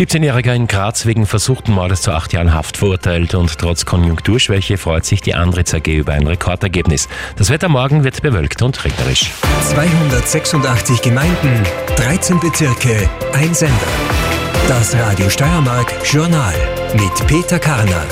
17-Jähriger in Graz wegen versuchten Mordes zu acht Jahren Haft verurteilt und trotz Konjunkturschwäche freut sich die Andritz AG über ein Rekordergebnis. Das Wetter morgen wird bewölkt und regnerisch. 286 Gemeinden, 13 Bezirke, ein Sender. Das Radio Steiermark Journal mit Peter Karner.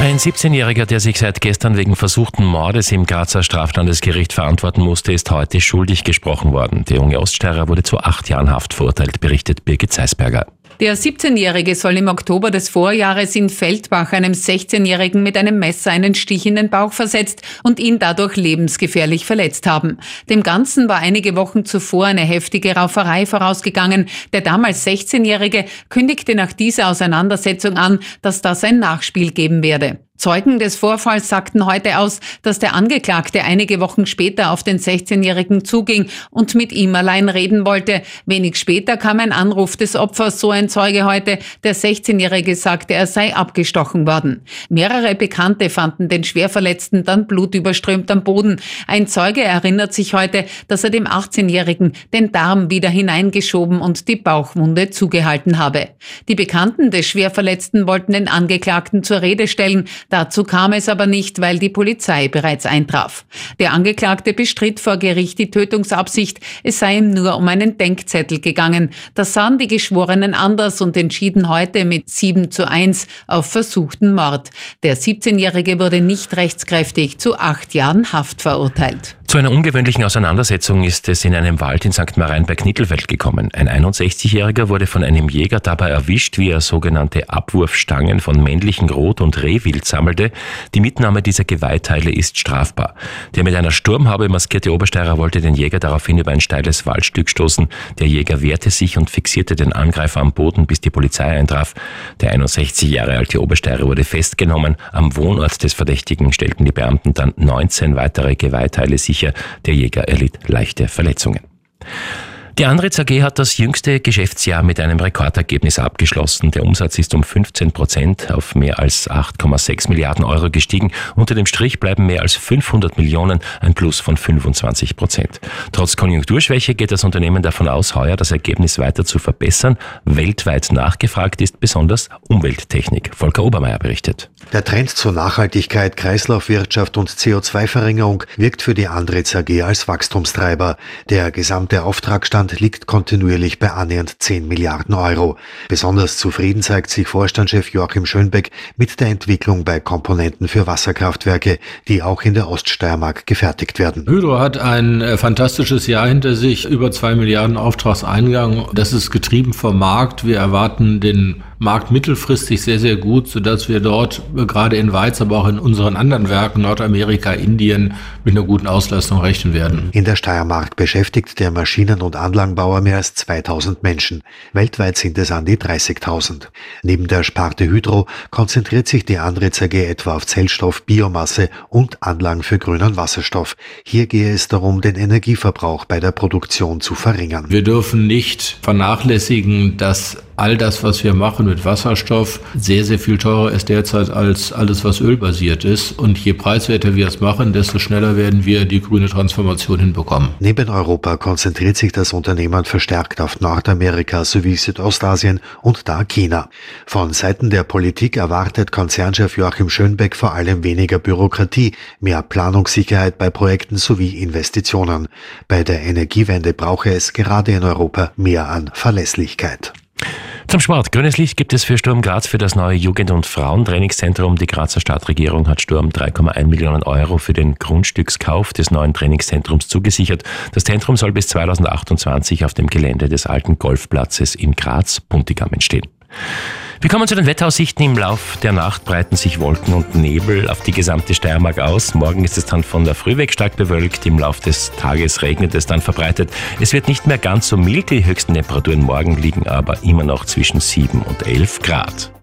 Ein 17-Jähriger, der sich seit gestern wegen versuchten Mordes im Grazer Straflandesgericht verantworten musste, ist heute schuldig gesprochen worden. Der junge Oststeirer wurde zu acht Jahren Haft verurteilt, berichtet Birgit Zeisberger. Der 17-Jährige soll im Oktober des Vorjahres in Feldbach einem 16-Jährigen mit einem Messer einen Stich in den Bauch versetzt und ihn dadurch lebensgefährlich verletzt haben. Dem Ganzen war einige Wochen zuvor eine heftige Rauferei vorausgegangen. Der damals 16-Jährige kündigte nach dieser Auseinandersetzung an, dass das ein Nachspiel geben werde. Zeugen des Vorfalls sagten heute aus, dass der Angeklagte einige Wochen später auf den 16-Jährigen zuging und mit ihm allein reden wollte. Wenig später kam ein Anruf des Opfers, so ein Zeuge heute. Der 16-Jährige sagte, er sei abgestochen worden. Mehrere Bekannte fanden den Schwerverletzten dann blutüberströmt am Boden. Ein Zeuge erinnert sich heute, dass er dem 18-Jährigen den Darm wieder hineingeschoben und die Bauchwunde zugehalten habe. Die Bekannten des Schwerverletzten wollten den Angeklagten zur Rede stellen. Dazu kam es aber nicht, weil die Polizei bereits eintraf. Der Angeklagte bestritt vor Gericht die Tötungsabsicht, es sei ihm nur um einen Denkzettel gegangen. Das sahen die Geschworenen anders und entschieden heute mit 7 zu 1 auf versuchten Mord. Der 17-Jährige wurde nicht rechtskräftig zu acht Jahren Haft verurteilt. Zu einer ungewöhnlichen Auseinandersetzung ist es in einem Wald in St. Marein bei Knittelfeld gekommen. Ein 61-Jähriger wurde von einem Jäger dabei erwischt, wie er sogenannte Abwurfstangen von männlichen Rot- und Rehwild sammelte. Die Mitnahme dieser Geweihteile ist strafbar. Der mit einer Sturmhaube maskierte Obersteirer wollte den Jäger daraufhin über ein steiles Waldstück stoßen. Der Jäger wehrte sich und fixierte den Angreifer am Boden, bis die Polizei eintraf. Der 61 Jahre alte Obersteirer wurde festgenommen. Am Wohnort des Verdächtigen stellten die Beamten dann 19 weitere Geweihteile sicher sicher, der Jäger erlitt leichte Verletzungen. Die Andritz AG hat das jüngste Geschäftsjahr mit einem Rekordergebnis abgeschlossen. Der Umsatz ist um 15 Prozent auf mehr als 8,6 Milliarden Euro gestiegen. Unter dem Strich bleiben mehr als 500 Millionen, ein Plus von 25 Prozent. Trotz Konjunkturschwäche geht das Unternehmen davon aus, heuer das Ergebnis weiter zu verbessern. Weltweit nachgefragt ist besonders Umwelttechnik. Volker Obermeier berichtet. Der Trend zur Nachhaltigkeit, Kreislaufwirtschaft und CO2-Verringerung wirkt für die Andritz AG als Wachstumstreiber. Der gesamte Auftragstand Vorstand liegt kontinuierlich bei annähernd 10 Milliarden Euro. Besonders zufrieden zeigt sich Vorstandschef Joachim Schönbeck mit der Entwicklung bei Komponenten für Wasserkraftwerke, die auch in der Oststeiermark gefertigt werden. Hydro hat ein äh, fantastisches Jahr hinter sich, über 2 Milliarden Auftragseingang. Das ist getrieben vom Markt. Wir erwarten den Markt mittelfristig sehr, sehr gut, sodass wir dort äh, gerade in Weiz, aber auch in unseren anderen Werken, Nordamerika, Indien, mit einer guten Auslastung rechnen werden. In der Steiermark beschäftigt der Maschinen- und Anlagenbauer mehr als 2000 Menschen. Weltweit sind es an die 30.000. Neben der Sparte Hydro konzentriert sich die Andritz AG etwa auf Zellstoff, Biomasse und Anlagen für grünen Wasserstoff. Hier gehe es darum, den Energieverbrauch bei der Produktion zu verringern. Wir dürfen nicht vernachlässigen, dass all das, was wir machen mit Wasserstoff, sehr, sehr viel teurer ist derzeit als alles, was ölbasiert ist. Und je preiswerter wir es machen, desto schneller werden wir die grüne Transformation hinbekommen. Neben Europa konzentriert sich das Unternehmen verstärkt auf Nordamerika sowie Südostasien und da China. Von Seiten der Politik erwartet Konzernchef Joachim Schönbeck vor allem weniger Bürokratie, mehr Planungssicherheit bei Projekten sowie Investitionen. Bei der Energiewende brauche es gerade in Europa mehr an Verlässlichkeit. Zum Sport. Grünes Licht gibt es für Sturm Graz für das neue Jugend- und Frauentrainingszentrum. Die Grazer Stadtregierung hat Sturm 3,1 Millionen Euro für den Grundstückskauf des neuen Trainingszentrums zugesichert. Das Zentrum soll bis 2028 auf dem Gelände des alten Golfplatzes in Graz-Puntigam entstehen. Wir kommen zu den Wetteraussichten. Im Lauf der Nacht breiten sich Wolken und Nebel auf die gesamte Steiermark aus. Morgen ist es dann von der Früh weg stark bewölkt. Im Lauf des Tages regnet es dann verbreitet. Es wird nicht mehr ganz so mild. Die höchsten Temperaturen morgen liegen aber immer noch zwischen 7 und 11 Grad.